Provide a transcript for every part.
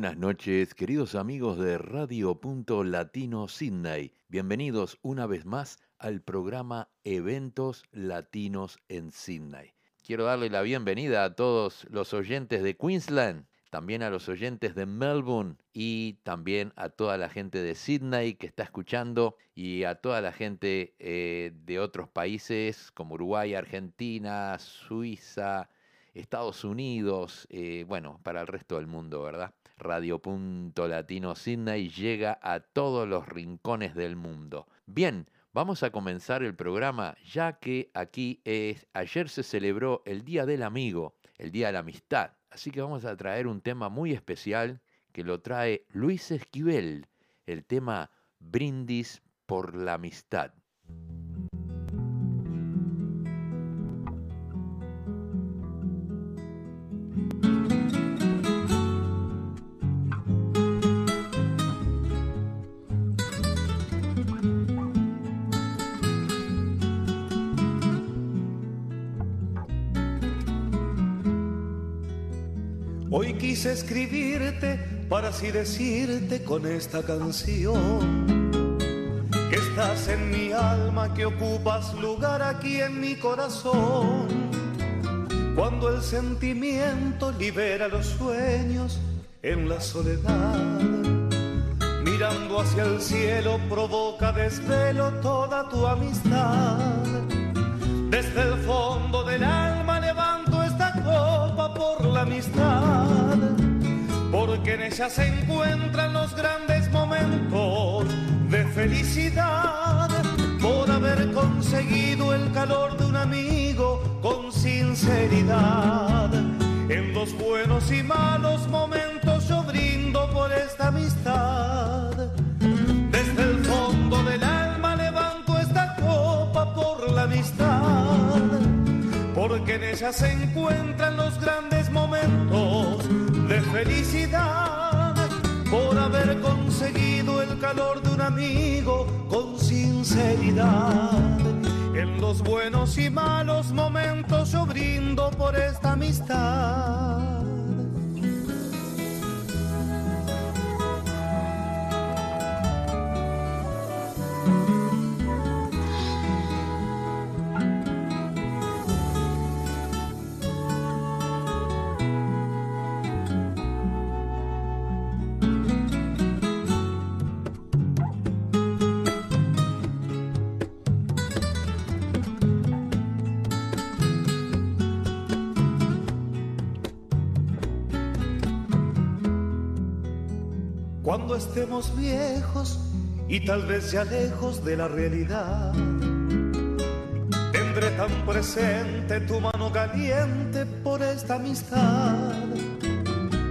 Buenas noches, queridos amigos de Radio Punto Latino Sydney. Bienvenidos una vez más al programa Eventos Latinos en Sydney. Quiero darle la bienvenida a todos los oyentes de Queensland, también a los oyentes de Melbourne y también a toda la gente de Sydney que está escuchando y a toda la gente eh, de otros países como Uruguay, Argentina, Suiza, Estados Unidos, eh, bueno, para el resto del mundo, ¿verdad? Radio Punto Latino Sydney llega a todos los rincones del mundo. Bien, vamos a comenzar el programa ya que aquí es, ayer se celebró el Día del Amigo, el Día de la Amistad. Así que vamos a traer un tema muy especial que lo trae Luis Esquivel, el tema Brindis por la Amistad. Quise escribirte para así decirte con esta canción que estás en mi alma, que ocupas lugar aquí en mi corazón. Cuando el sentimiento libera los sueños en la soledad, mirando hacia el cielo provoca desvelo toda tu amistad. Desde el fondo del alma por la amistad, porque en ella se encuentran los grandes momentos de felicidad, por haber conseguido el calor de un amigo con sinceridad. En los buenos y malos momentos yo brindo por esta amistad. Porque en ella se encuentran los grandes momentos de felicidad, por haber conseguido el calor de un amigo con sinceridad. En los buenos y malos momentos yo brindo por esta amistad. Cuando estemos viejos y tal vez ya lejos de la realidad, tendré tan presente tu mano caliente por esta amistad.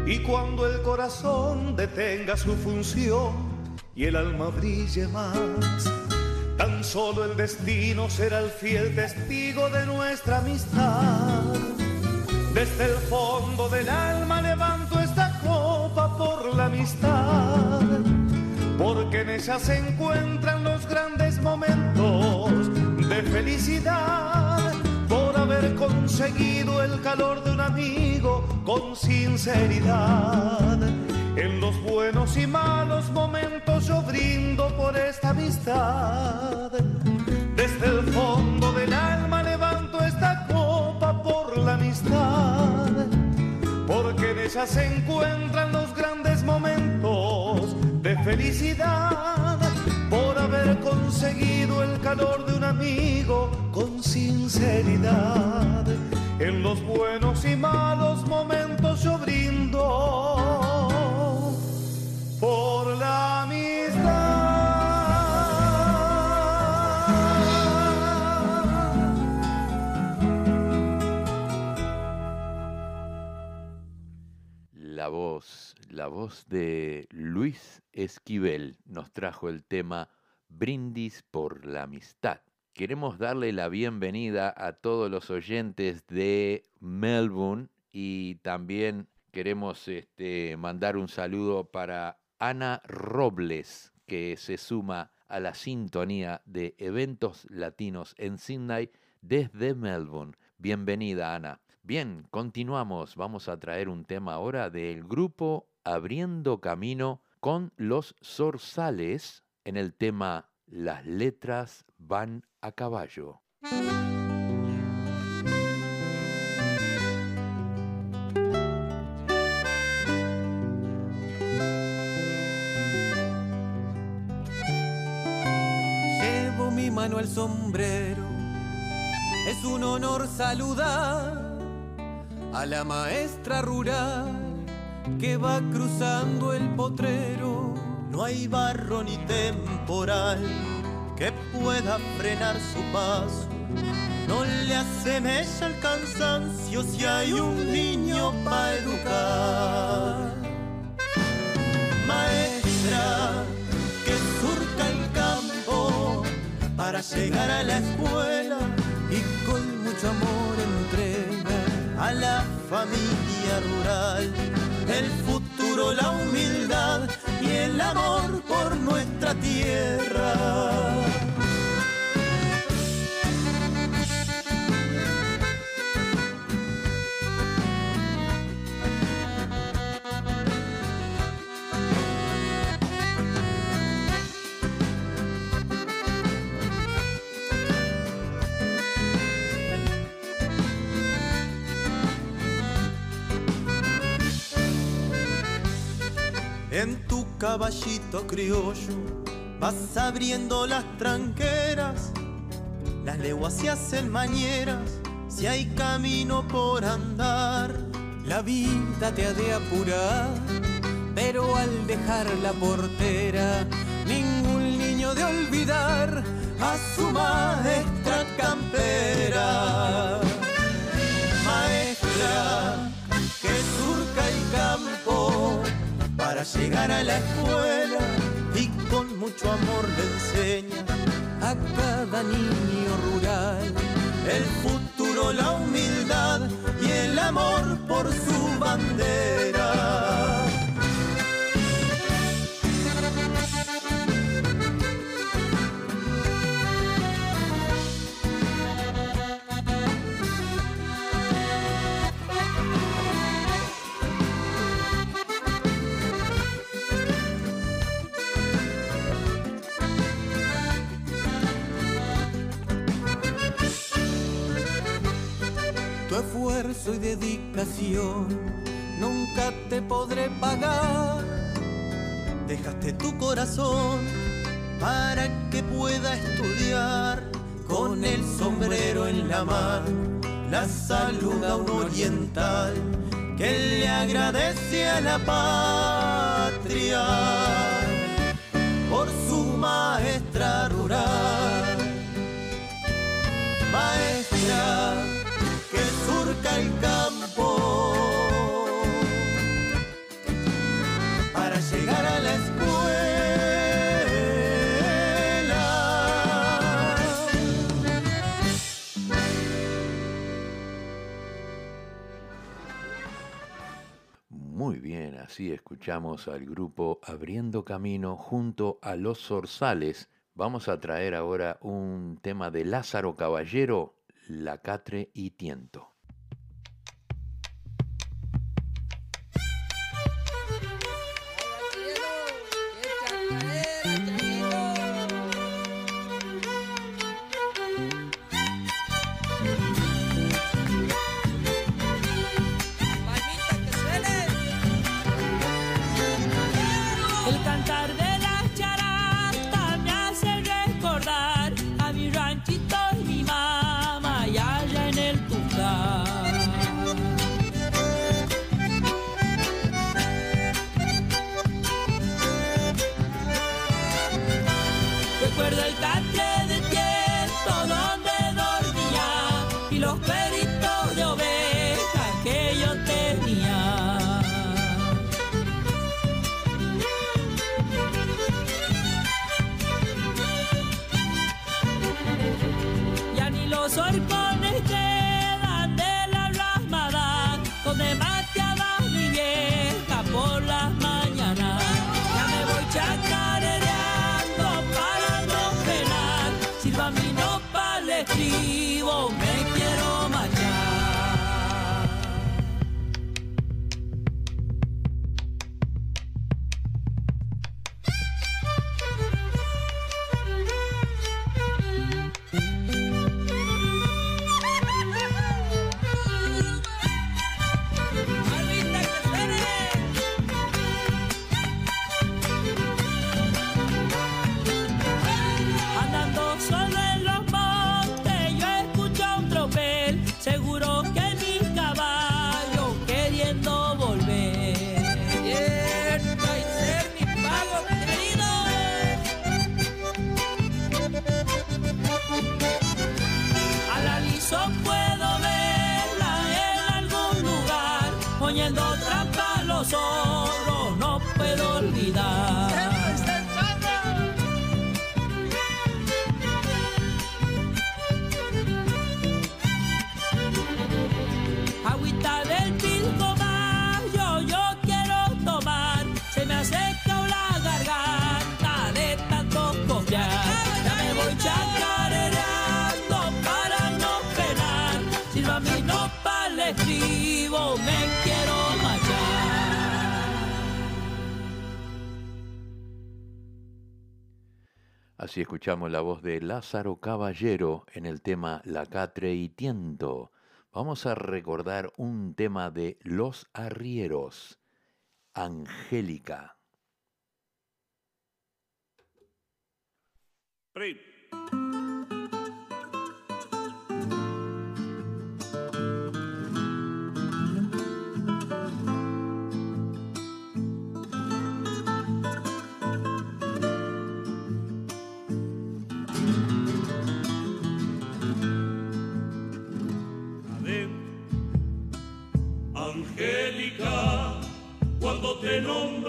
Y cuando el corazón detenga su función y el alma brille más, tan solo el destino será el fiel testigo de nuestra amistad. Desde el fondo del alma por la amistad, porque en ella se encuentran los grandes momentos de felicidad, por haber conseguido el calor de un amigo con sinceridad. En los buenos y malos momentos yo brindo por esta amistad. Desde el fondo del alma levanto esta copa por la amistad, porque en ella se encuentran los grandes momentos de felicidad, por haber conseguido el calor de un amigo con sinceridad. En los buenos y malos momentos yo brindo por la La voz, la voz de Luis Esquivel nos trajo el tema Brindis por la Amistad. Queremos darle la bienvenida a todos los oyentes de Melbourne y también queremos este, mandar un saludo para Ana Robles, que se suma a la sintonía de eventos latinos en Sydney desde Melbourne. Bienvenida, Ana. Bien, continuamos. Vamos a traer un tema ahora del grupo Abriendo Camino con los zorzales en el tema Las letras van a caballo. Llevo mi mano al sombrero, es un honor saludar a la maestra rural que va cruzando el potrero. No hay barro ni temporal que pueda frenar su paso. No le asemeja el cansancio si hay un niño para educar. Maestra que surca el campo para llegar a la escuela y con mucho amor la familia rural el futuro, la humildad y el amor por nuestra tierra. Caballito criollo vas abriendo las tranqueras, las leguas se hacen mañeras, si hay camino por andar. La vida te ha de apurar, pero al dejar la portera, ningún niño de olvidar a su maestra campera. Para llegar a la escuela y con mucho amor le enseña a cada niño rural el futuro, la humildad y el amor por su bandera. Esfuerzo y dedicación nunca te podré pagar. Dejaste tu corazón para que pueda estudiar con el sombrero en la mano. La saluda un oriental que le agradece a la patria así escuchamos al grupo Abriendo Camino junto a los Zorzales. Vamos a traer ahora un tema de Lázaro Caballero, La Catre y Tiento. escuchamos la voz de Lázaro Caballero en el tema La Catre y Tiento. Vamos a recordar un tema de Los Arrieros, Angélica. te nombro.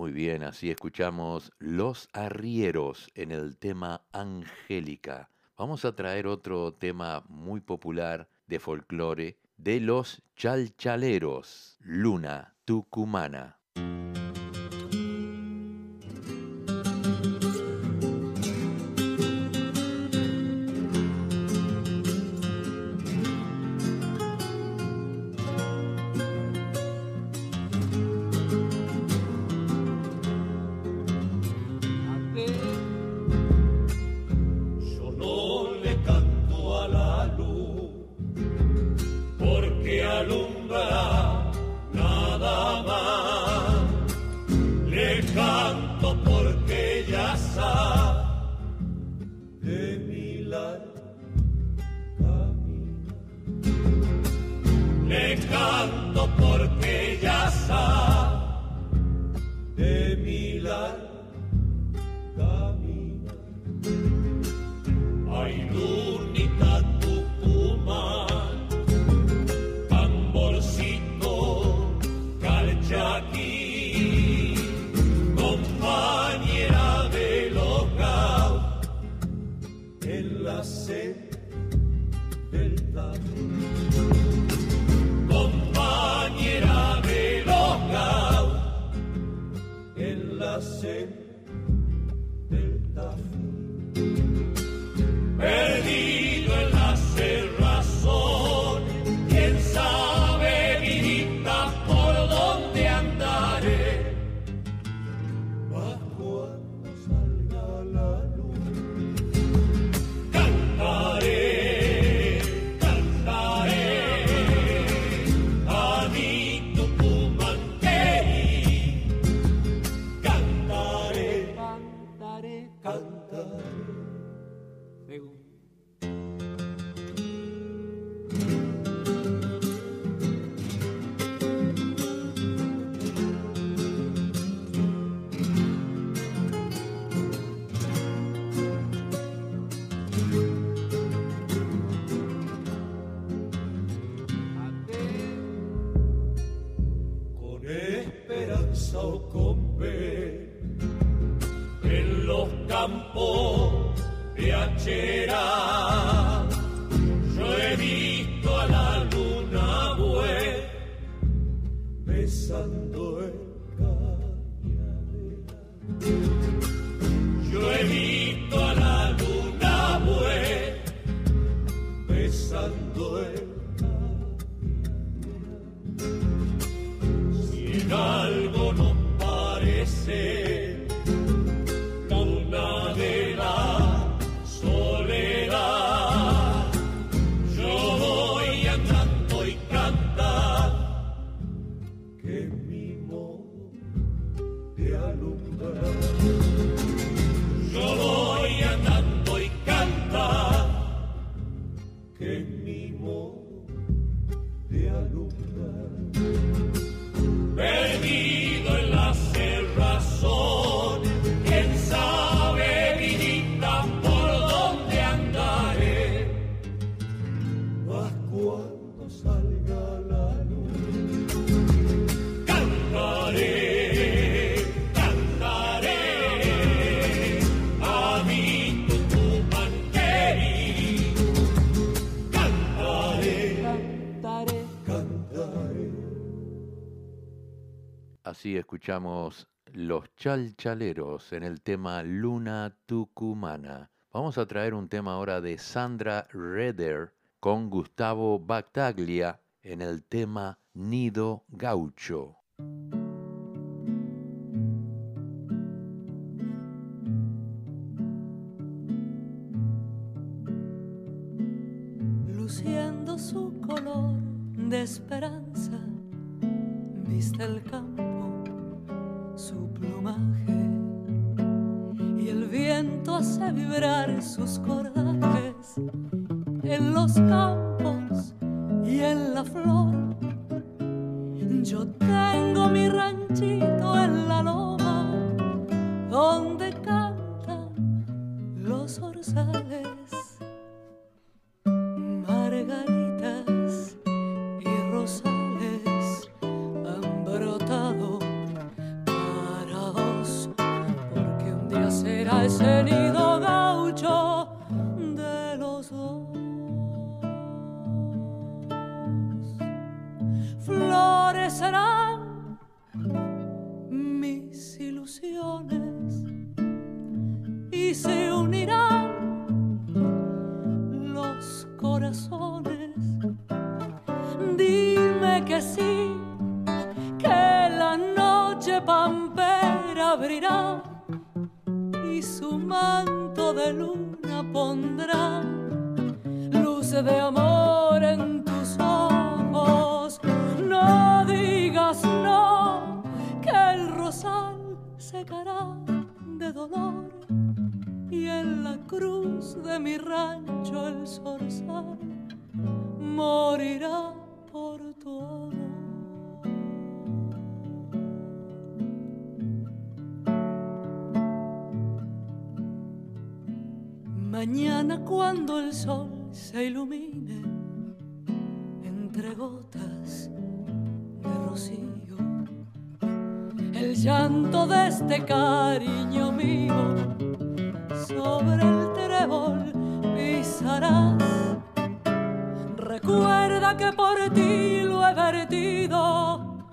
Muy bien, así escuchamos Los Arrieros en el tema Angélica. Vamos a traer otro tema muy popular de folclore de los chalchaleros, Luna Tucumana. Escuchamos Los Chalchaleros en el tema Luna Tucumana. Vamos a traer un tema ahora de Sandra Redder con Gustavo Bactaglia en el tema Nido Gaucho. luciendo su color de esperanza, viste el campo, y el viento hace vibrar sus cordajes en los campos y en la flor. Yo tengo mi ranchito en la loma, donde cantan los orzales que sí, que la noche pampera abrirá y su manto de luna pondrá luces de amor en tus ojos. No digas no, que el rosal secará de dolor y en la cruz de mi rancho el zorzal morirá por. Mañana cuando el sol se ilumine entre gotas de rocío, el llanto de este cariño mío sobre el trébol pisarás. Recuerda que por ti lo he vertido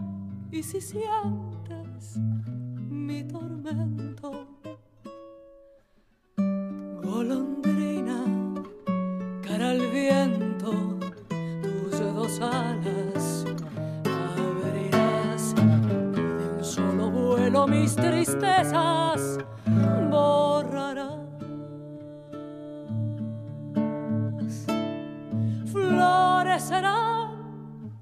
y si sientes mi tormento. Golondrina, cara al viento, tus dos alas abrirás de un solo vuelo mis tristezas borrarás. Florecerán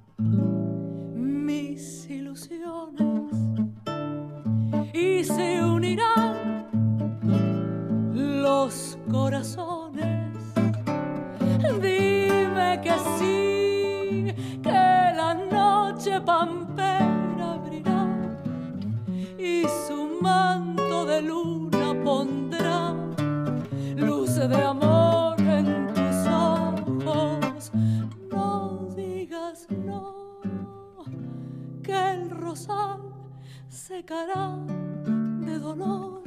mis ilusiones y se unirán los corazones. Dime que sí, que la noche pampera abrirá y su manto de luna rosal secará de dolor.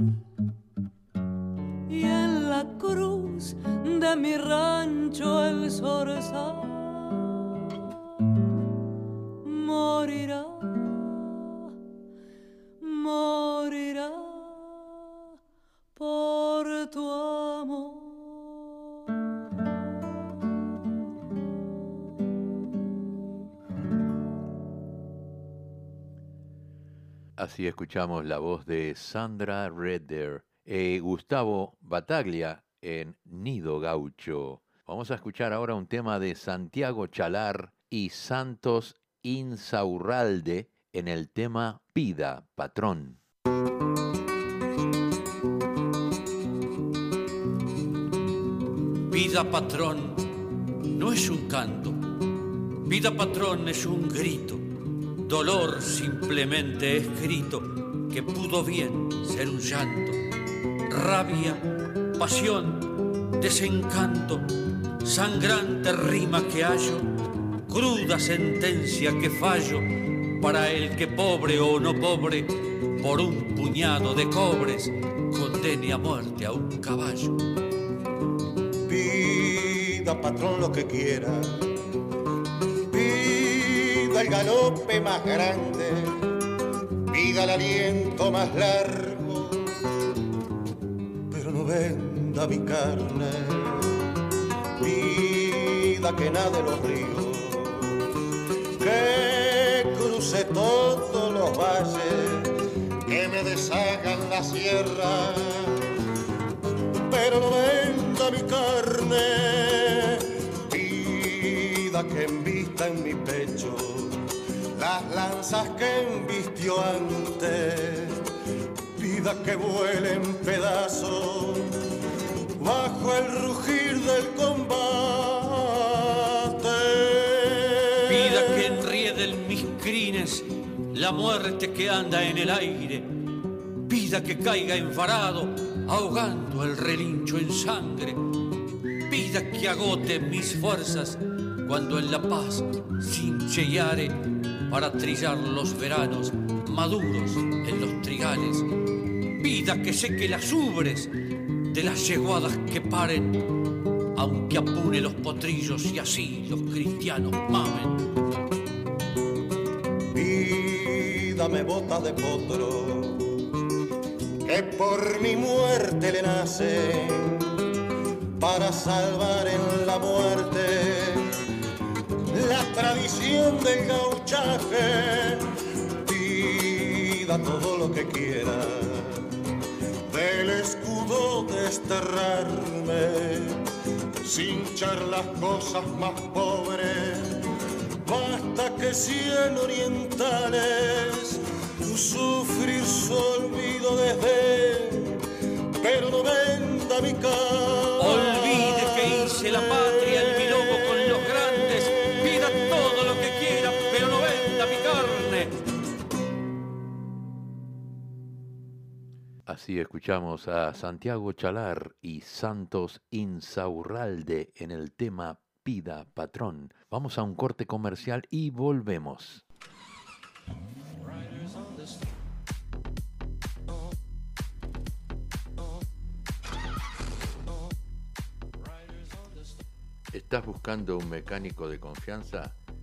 Y en la cruz de mi rancho el zorzal morirá Así escuchamos la voz de Sandra Redder, eh, Gustavo Bataglia en Nido Gaucho. Vamos a escuchar ahora un tema de Santiago Chalar y Santos Insaurralde en el tema Pida, patrón. Vida patrón no es un canto, vida patrón es un grito, dolor simplemente escrito que pudo bien ser un llanto, rabia, pasión, desencanto, sangrante rima que hallo, cruda sentencia que fallo para el que pobre o no pobre, por un puñado de cobres, condene a muerte a un caballo. Pida, patrón, lo que quiera. El galope más grande. Pida el aliento más largo. Pero no venda mi carne. Pida que nade los ríos. Que cruce todos los valles. Que me deshagan la sierra pero no venda mi carne. Pida que embista en mi pecho las lanzas que embistió antes. Pida que vuelen pedazos bajo el rugir del combate. Pida que enrieden mis crines la muerte que anda en el aire. Pida que caiga enfarado, ahogando el relincho en sangre. Pida que agote mis fuerzas cuando en la paz cinchellare para trillar los veranos maduros en los trigales. Pida que seque las ubres de las yeguadas que paren, aunque apune los potrillos y así los cristianos mamen. Pídame bota de potro que por mi muerte le nacen para salvar en la muerte la tradición del gauchaje. Pida todo lo que quiera del escudo desterrarme sin echar las cosas más pobres. Basta que cien orientales sufrir su olvido desde, pero no venda mi cara. Olvide que hice la patria Así escuchamos a Santiago Chalar y Santos Insaurralde en el tema Pida Patrón. Vamos a un corte comercial y volvemos. ¿Estás buscando un mecánico de confianza?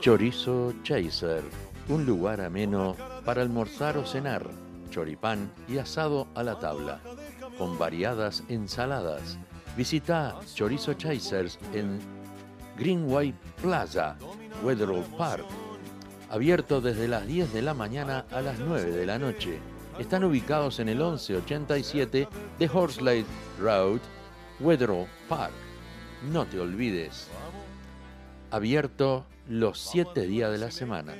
Chorizo Chaser, un lugar ameno para almorzar o cenar, choripán y asado a la tabla, con variadas ensaladas. Visita Chorizo Chasers en Greenway Plaza, Wetherall Park, abierto desde las 10 de la mañana a las 9 de la noche. Están ubicados en el 1187 de Horsley Road, Wetherall Park. No te olvides, abierto los 7 días de la semana.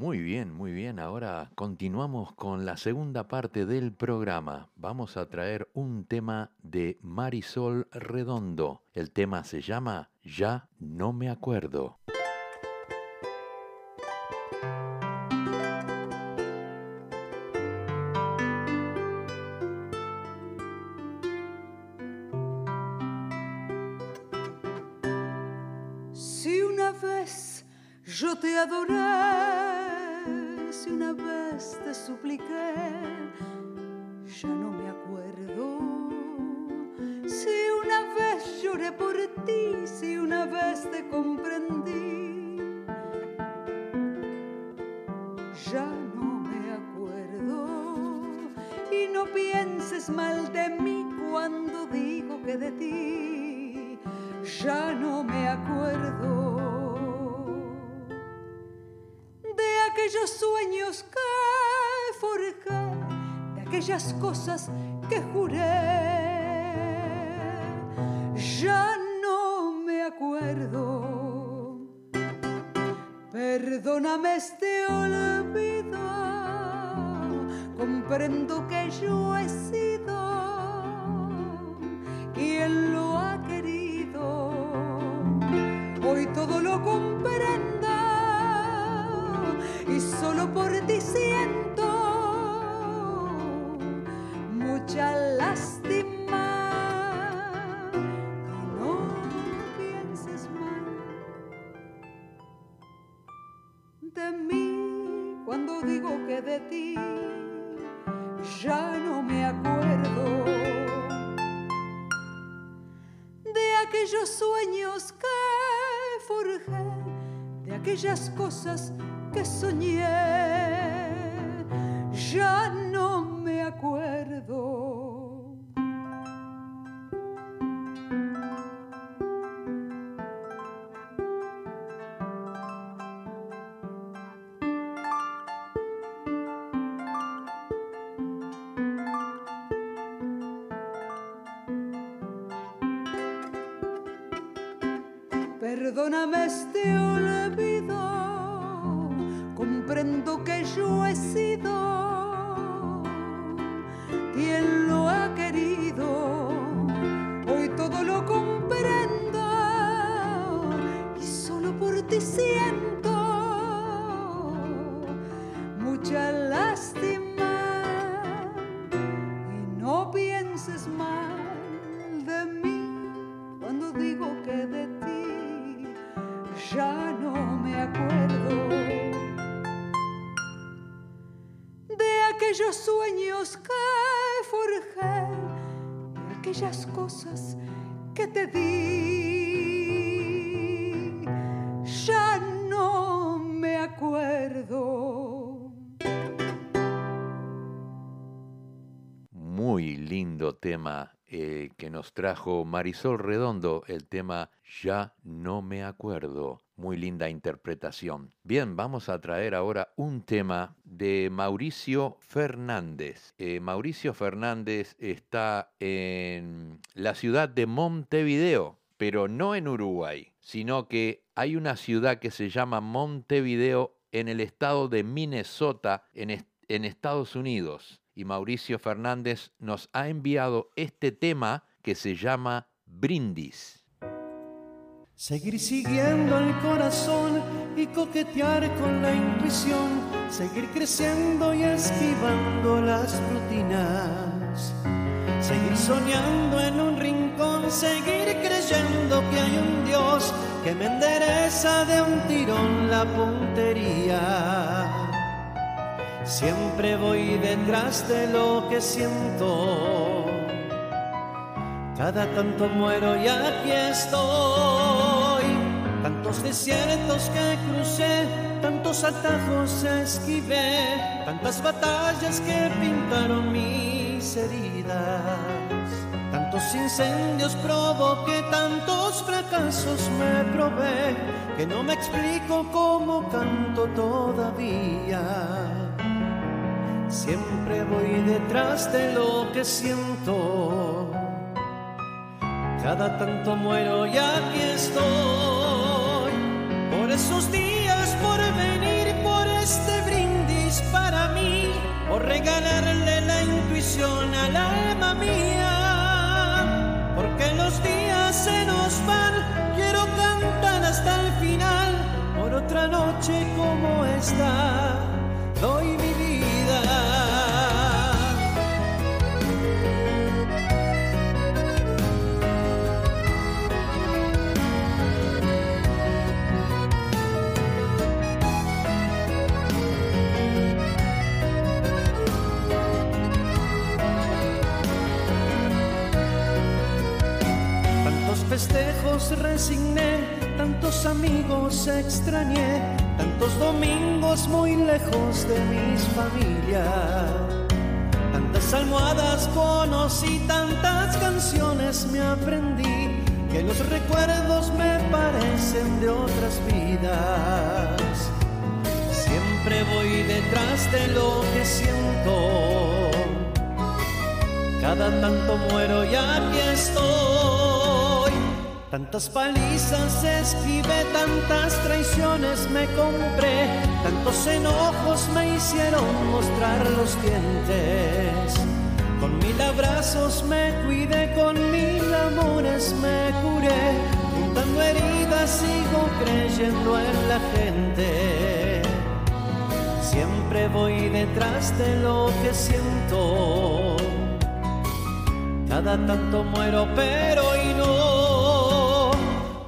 Muy bien, muy bien. Ahora continuamos con la segunda parte del programa. Vamos a traer un tema de Marisol Redondo. El tema se llama Ya no me acuerdo. Te adoré, si una vez te supliqué, ya no me acuerdo. Si una vez lloré por ti, si una vez te comprendí, aquellas cosas que juré. Ya no me acuerdo. Perdóname este olvido. Comprendo que yo he sido quien lo ha querido. Hoy todo lo comprendo y solo por ti cosas que soñé, ya no me acuerdo. Perdóname este olvido, comprendo que yo he sido Muy lindo tema eh, que nos trajo Marisol Redondo, el tema Ya no me acuerdo. Muy linda interpretación. Bien, vamos a traer ahora un tema de Mauricio Fernández. Eh, Mauricio Fernández está en la ciudad de Montevideo, pero no en Uruguay, sino que hay una ciudad que se llama Montevideo en el estado de Minnesota, en, Estados Unidos. Y Mauricio Fernández nos ha enviado este tema que se llama Brindis. Seguir siguiendo el corazón y coquetear con la intuición, seguir creciendo y esquivando las rutinas. Seguir soñando en un rincón, seguir creyendo que hay un Dios que me endereza de un tirón la puntería. Siempre voy detrás de lo que siento cada tanto muero y aquí estoy. Tantos desiertos que crucé, tantos atajos esquivé, tantas batallas que pintaron mis heridas. Tantos incendios provoqué, tantos fracasos me probé, que no me explico cómo canto todavía. Siempre voy detrás de lo que siento cada tanto muero y aquí estoy. Por esos días, por venir, por este brindis para mí, por regalarle la intuición al alma mía. Se nos van, quiero cantar hasta el final, por otra noche como esta, doy resigné, tantos amigos extrañé, tantos domingos muy lejos de mis familias. Tantas almohadas conocí, tantas canciones me aprendí, que los recuerdos me parecen de otras vidas. Siempre voy detrás de lo que siento. Cada tanto muero y aquí estoy. Tantas palizas escribí, tantas traiciones me compré, tantos enojos me hicieron mostrar los dientes. Con mil abrazos me cuidé, con mil amores me curé, juntando heridas sigo creyendo en la gente. Siempre voy detrás de lo que siento. Cada tanto muero, pero y no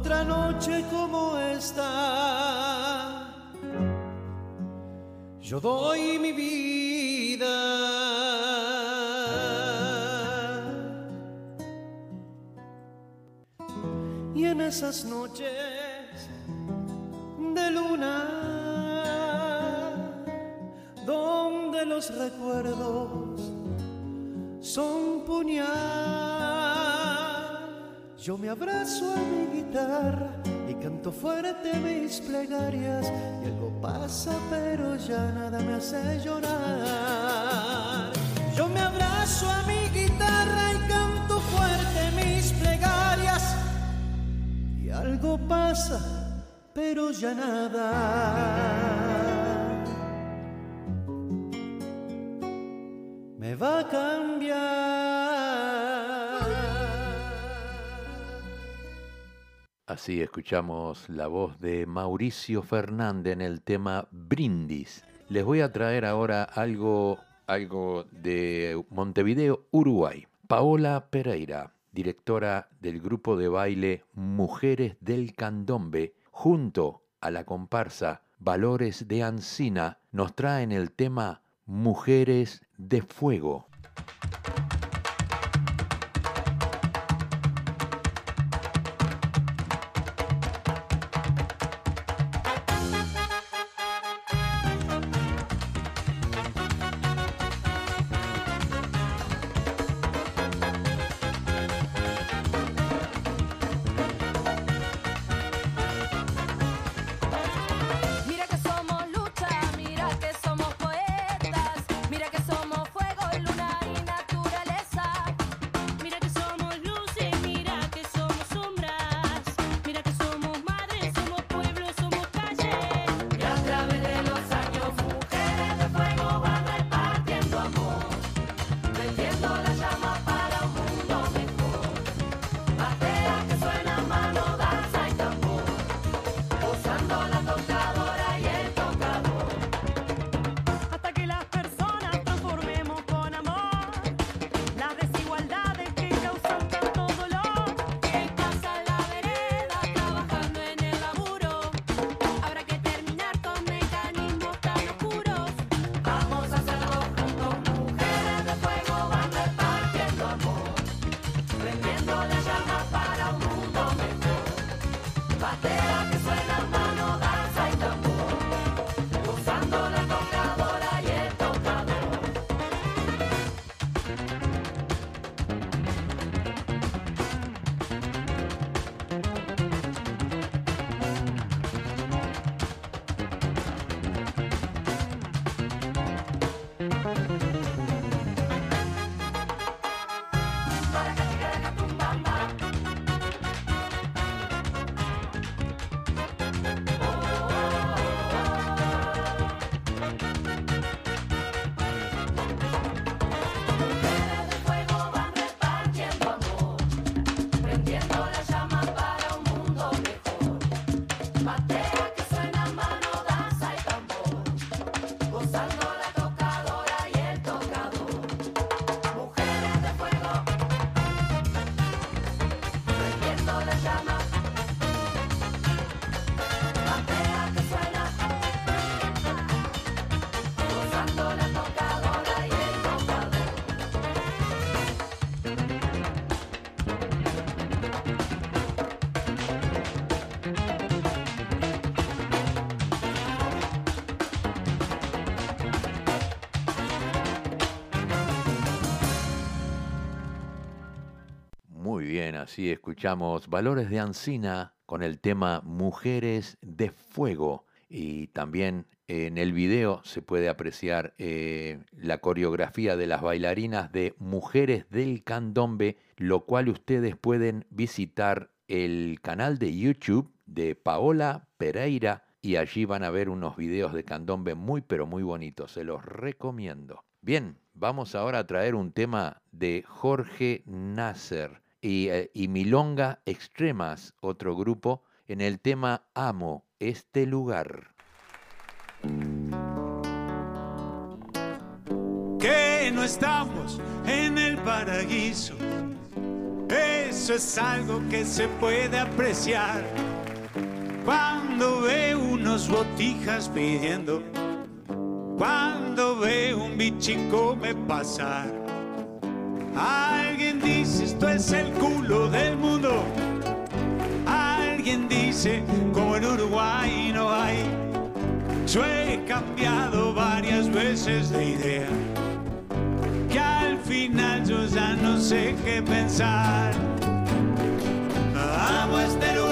otra noche como esta. Yo doy mi vida. Y en esas noches de luna donde los recuerdos son puñal. Yo me abrazo a mi guitarra y canto fuerte mis plegarias y algo pasa pero ya nada me hace llorar. Yo me abrazo a mi guitarra y canto fuerte mis plegarias y algo pasa pero ya nada. va a cambiar. Así escuchamos la voz de Mauricio Fernández en el tema Brindis. Les voy a traer ahora algo, algo de Montevideo, Uruguay. Paola Pereira, directora del grupo de baile Mujeres del Candombe, junto a la comparsa Valores de Ancina, nos traen el tema Mujeres de Fuego. Así escuchamos Valores de Ancina con el tema Mujeres de Fuego. Y también en el video se puede apreciar eh, la coreografía de las bailarinas de Mujeres del Candombe, lo cual ustedes pueden visitar el canal de YouTube de Paola Pereira y allí van a ver unos videos de candombe muy pero muy bonitos, se los recomiendo. Bien, vamos ahora a traer un tema de Jorge Nasser eh, y, Milonga Extremas, otro grupo, en el tema Amo este lugar. Que no estamos en el paraíso, eso es algo que se puede apreciar. Cuando ve unos botijas pidiendo, cuando ve un bichico me pasar Alguien dice esto es el culo del mundo. Alguien dice como en Uruguay no hay. Yo he cambiado varias veces de idea. Que al final yo ya no sé qué pensar. Amo este lugar.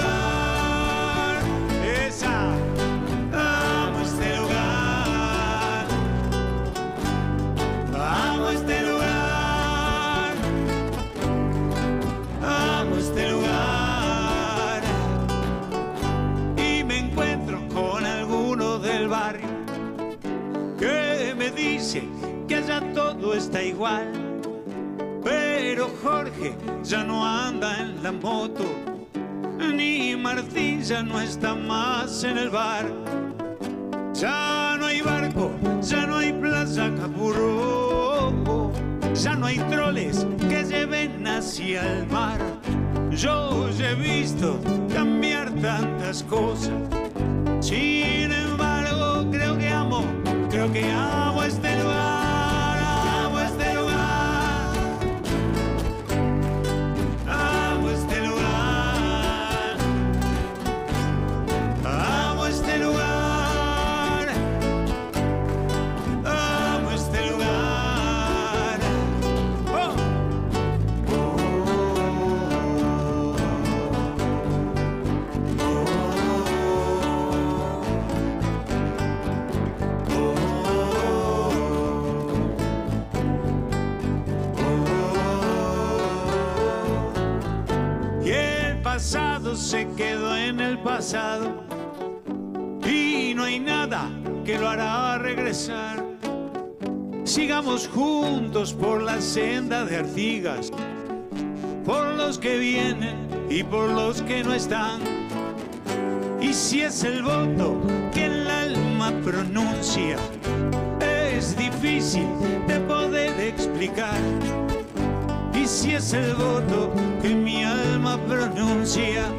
Todo está igual. Pero Jorge ya no anda en la moto, ni Martín ya no está más en el bar. Ya no hay barco, ya no hay plaza Capurro, ya no hay troles que lleven hacia el mar. Yo he visto cambiar tantas cosas. Sin embargo, creo que amo, creo que amo este y no hay nada que lo hará regresar. Sigamos juntos por la senda de Artigas, por los que vienen y por los que no están. Y si es el voto que el alma pronuncia, es difícil de poder explicar. Y si es el voto que mi alma pronuncia,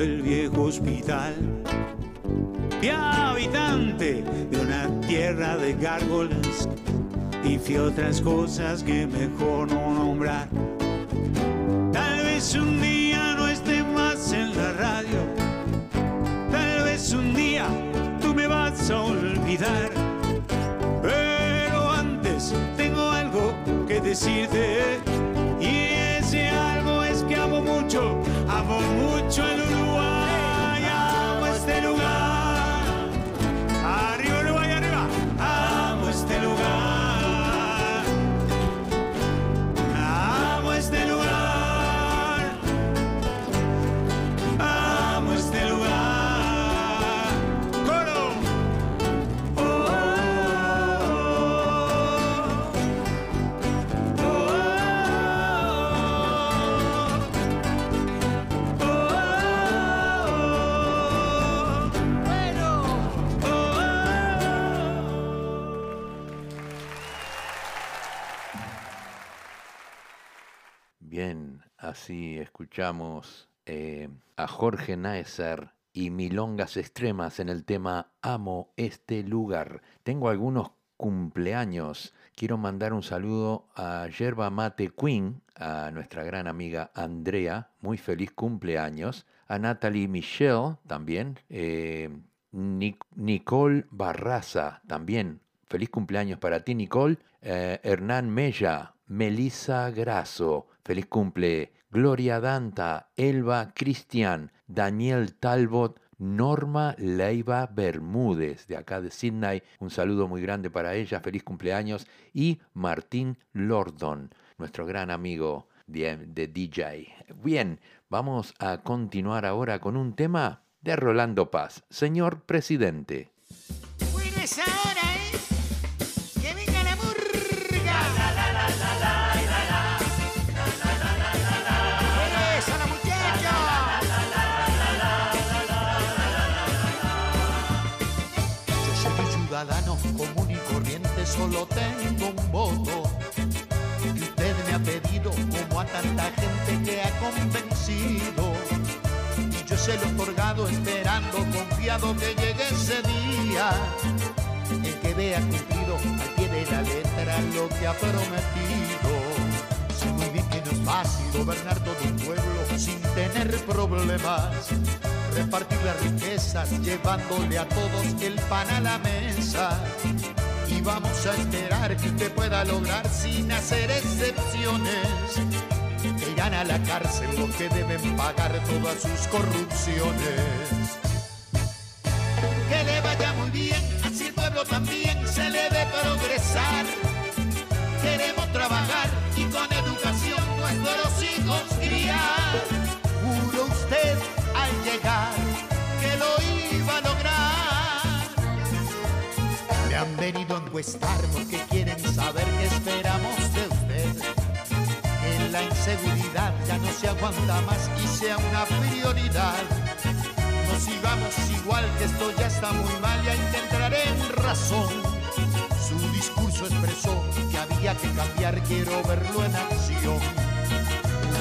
del viejo hospital. Fui habitante de una tierra de gárgolas y otras cosas que mejor no nombrar. Tal vez un día no esté más en la radio. Tal vez un día tú me vas a olvidar. Pero antes tengo algo que decirte. Y ese algo es que amo mucho, amo mucho el Así escuchamos eh, a Jorge Naeser y Milongas Extremas en el tema Amo este lugar. Tengo algunos cumpleaños. Quiero mandar un saludo a Yerba Mate Queen, a nuestra gran amiga Andrea, muy feliz cumpleaños. A Natalie Michelle también. eh, Nic- Nicole Barraza también. Feliz cumpleaños para ti, Nicole. Eh, Hernán Mella, Melissa Grasso, feliz cumple. Gloria Danta, Elba Cristian, Daniel Talbot, Norma Leiva Bermúdez, de acá de Sydney. Un saludo muy grande para ella, feliz cumpleaños. Y Martín Lordon, nuestro gran amigo de, DJ. Bien, vamos a continuar ahora con un tema de Rolando Paz. Señor presidente. Tengo un voto. Y usted me ha pedido, como a tanta gente que ha convencido. Y yo se lo he otorgado esperando, confiado que llegue ese día. El que vea cumplido al pie de la letra lo que ha prometido. Sé muy bien que no es fácil gobernar todo un pueblo sin tener problemas. Repartir las riquezas llevándole a todos el pan a la mesa y vamos a esperar que usted pueda lograr sin hacer excepciones. Que irán a la cárcel los que deben pagar todas sus corrupciones. Que le vaya muy bien, así el pueblo también se le debe progresar. Venido a encuestar porque quieren saber qué esperamos de usted. Que la inseguridad ya no se aguanta más y sea una prioridad. No sigamos igual que esto ya está muy mal, ya intentaré en razón. Su discurso expresó que había que cambiar, quiero verlo en acción.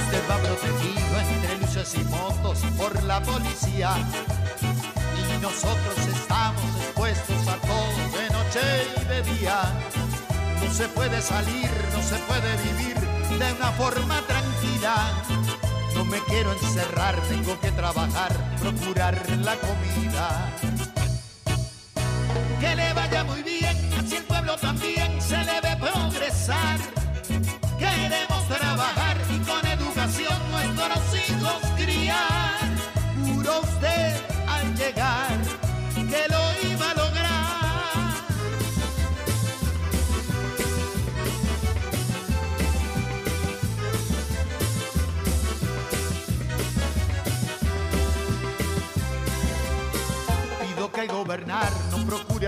Usted va protegido entre luces y motos por la policía y nosotros estamos expuestos a todo noche y de. No se puede salir, no se puede vivir de una forma tranquila. No me quiero encerrar, tengo que trabajar, procurar la comida. Que le vaya muy bien, así el pueblo también se le ve progresar. Queremos trabajar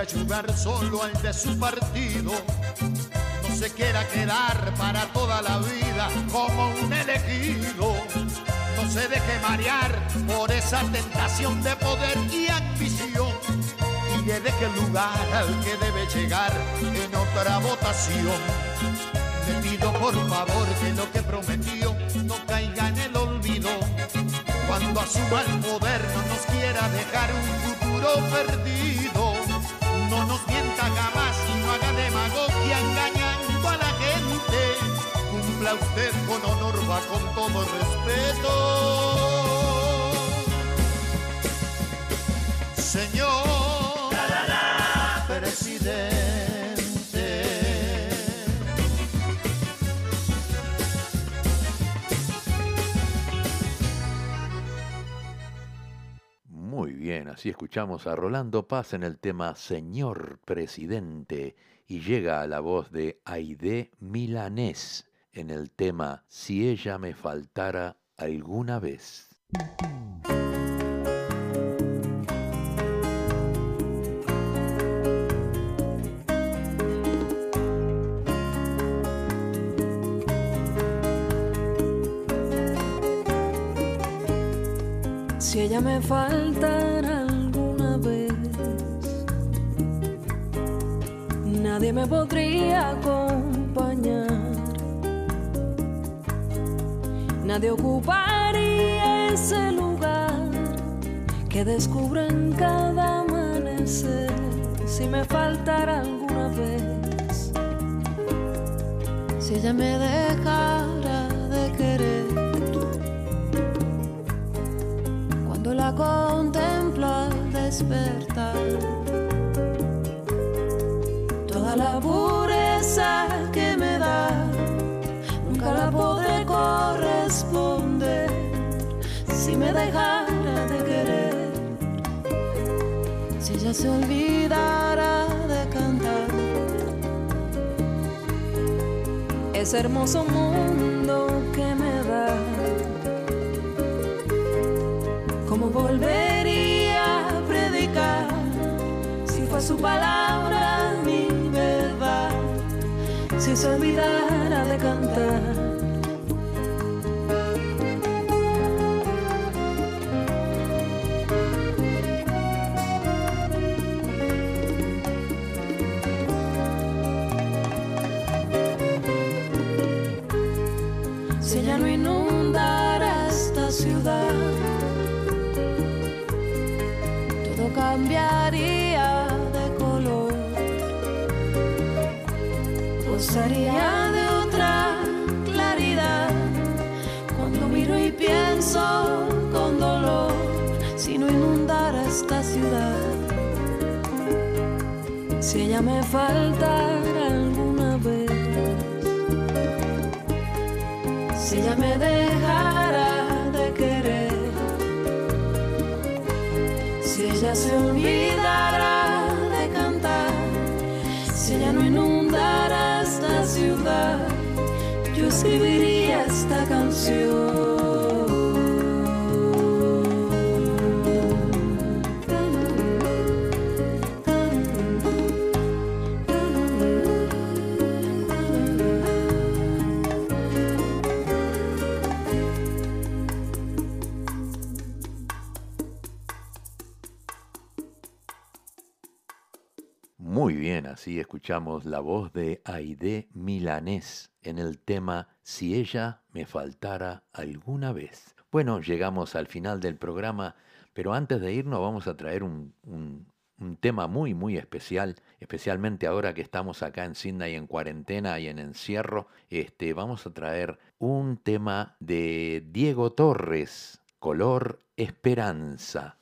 ayudar solo al de su partido. No se quiera quedar para toda la vida como un elegido. No se deje marear por esa tentación de poder y ambición. Y le deje el lugar al que debe llegar en otra votación. Le pido por favor que lo que prometió no caiga en el olvido. Cuando asuma el poder no nos quiera dejar un futuro perdido. Mienta jamás y no haga demagogia engañando a la gente. Cumpla usted con honor, va con todo respeto. Señor así escuchamos a Rolando Paz en el tema Señor Presidente y llega a la voz de Aide Milanés en el tema Si ella me faltara alguna vez. Si ella me faltara nadie me podría acompañar. Nadie ocuparía ese lugar que descubro en cada amanecer. Si me faltara alguna vez, si ella me dejara de querer. cuando la contemplo al despertar. Pureza que me da, nunca la podré corresponder si me dejara de querer. Si ella se olvidara de cantar. Ese hermoso mundo que me da ¿Cómo volvería a predicar si fue su palabra? Si se olvidara de cantar. Gozaría de otra claridad. Cuando miro y pienso con dolor si no inundara esta ciudad. Si ella me faltara alguna vez, si ella me dejara de querer. Si ella se olvidara escribiría esta canción. Así escuchamos la voz de Aide Milanés en el tema Si ella me faltara alguna vez. Bueno, llegamos al final del programa, pero antes de irnos vamos a traer un, tema muy, muy especial, especialmente ahora que estamos acá en Sydney en cuarentena y en encierro. Este, vamos a traer un tema de Diego Torres, Color Esperanza.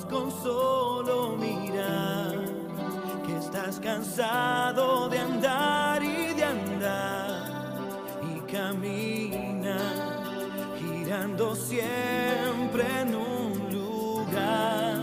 Con solo mirar que estás cansado de andar y de andar y camina girando siempre en un lugar.